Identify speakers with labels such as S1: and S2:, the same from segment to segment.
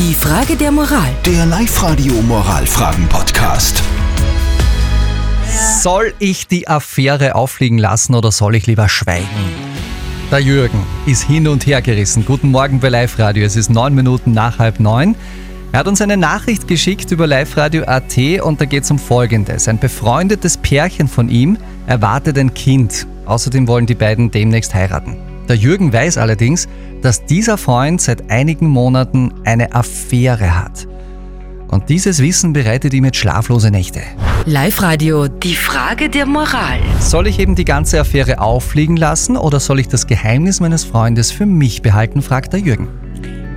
S1: Die Frage der Moral.
S2: Der Live-Radio Moralfragen-Podcast.
S3: Soll ich die Affäre auffliegen lassen oder soll ich lieber schweigen? Der Jürgen ist hin und her gerissen. Guten Morgen bei Live Radio. Es ist neun Minuten nach halb neun. Er hat uns eine Nachricht geschickt über Live Radio AT und da geht es um Folgendes. Ein befreundetes Pärchen von ihm erwartet ein Kind. Außerdem wollen die beiden demnächst heiraten. Der Jürgen weiß allerdings, dass dieser Freund seit einigen Monaten eine Affäre hat. Und dieses Wissen bereitet ihm jetzt schlaflose Nächte.
S1: Live-Radio. Die Frage der Moral.
S3: Soll ich eben die ganze Affäre auffliegen lassen oder soll ich das Geheimnis meines Freundes für mich behalten, fragt der Jürgen.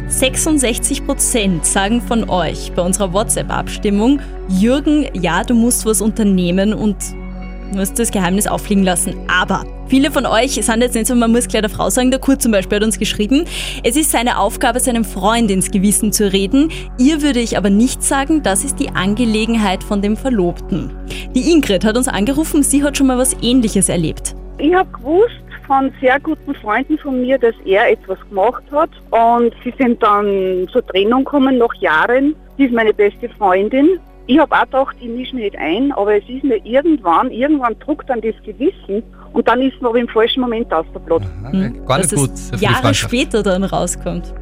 S4: 66% sagen von euch bei unserer WhatsApp-Abstimmung, Jürgen, ja, du musst was unternehmen und musst das Geheimnis auffliegen lassen. Aber viele von euch sind jetzt nicht so, man muss gleich der Frau sagen, der Kurt zum Beispiel hat uns geschrieben, es ist seine Aufgabe, seinem Freund ins Gewissen zu reden. Ihr würde ich aber nicht sagen, das ist die Angelegenheit von dem Verlobten. Die Ingrid hat uns angerufen, sie hat schon mal was Ähnliches erlebt.
S5: Ich habe gewusst von sehr guten Freunden von mir, dass er etwas gemacht hat und sie sind dann zur Trennung gekommen nach Jahren. Sie ist meine beste Freundin. Ich habe auch gedacht, ich mische mich nicht ein, aber es ist mir irgendwann, irgendwann druckt dann das Gewissen und dann ist man aber im falschen Moment ausgeplatzt.
S4: Hm,
S3: Gar nicht
S4: dass
S3: gut.
S4: Jahre später dann rauskommt.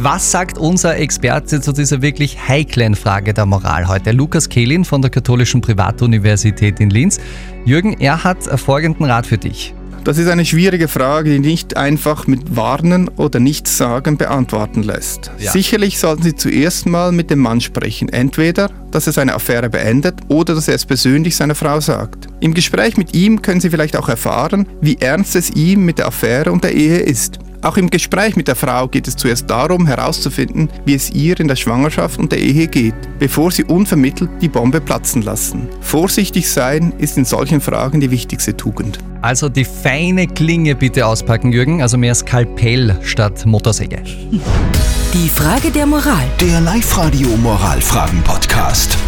S3: Was sagt unser Experte zu dieser wirklich heiklen Frage der Moral heute? Lukas Kehlin von der Katholischen Privatuniversität in Linz. Jürgen, er hat folgenden Rat für dich.
S6: Das ist eine schwierige Frage, die nicht einfach mit Warnen oder Nichtsagen beantworten lässt.
S3: Ja.
S6: Sicherlich sollten Sie zuerst mal mit dem Mann sprechen. Entweder, dass er seine Affäre beendet oder dass er es persönlich seiner Frau sagt. Im Gespräch mit ihm können Sie vielleicht auch erfahren, wie ernst es ihm mit der Affäre und der Ehe ist. Auch im Gespräch mit der Frau geht es zuerst darum, herauszufinden, wie es ihr in der Schwangerschaft und der Ehe geht, bevor sie unvermittelt die Bombe platzen lassen. Vorsichtig sein ist in solchen Fragen die wichtigste Tugend.
S3: Also die feine Klinge bitte auspacken, Jürgen, also mehr Skalpell statt Motorsäge.
S1: Die Frage der Moral.
S2: Der Live-Radio Moralfragen-Podcast.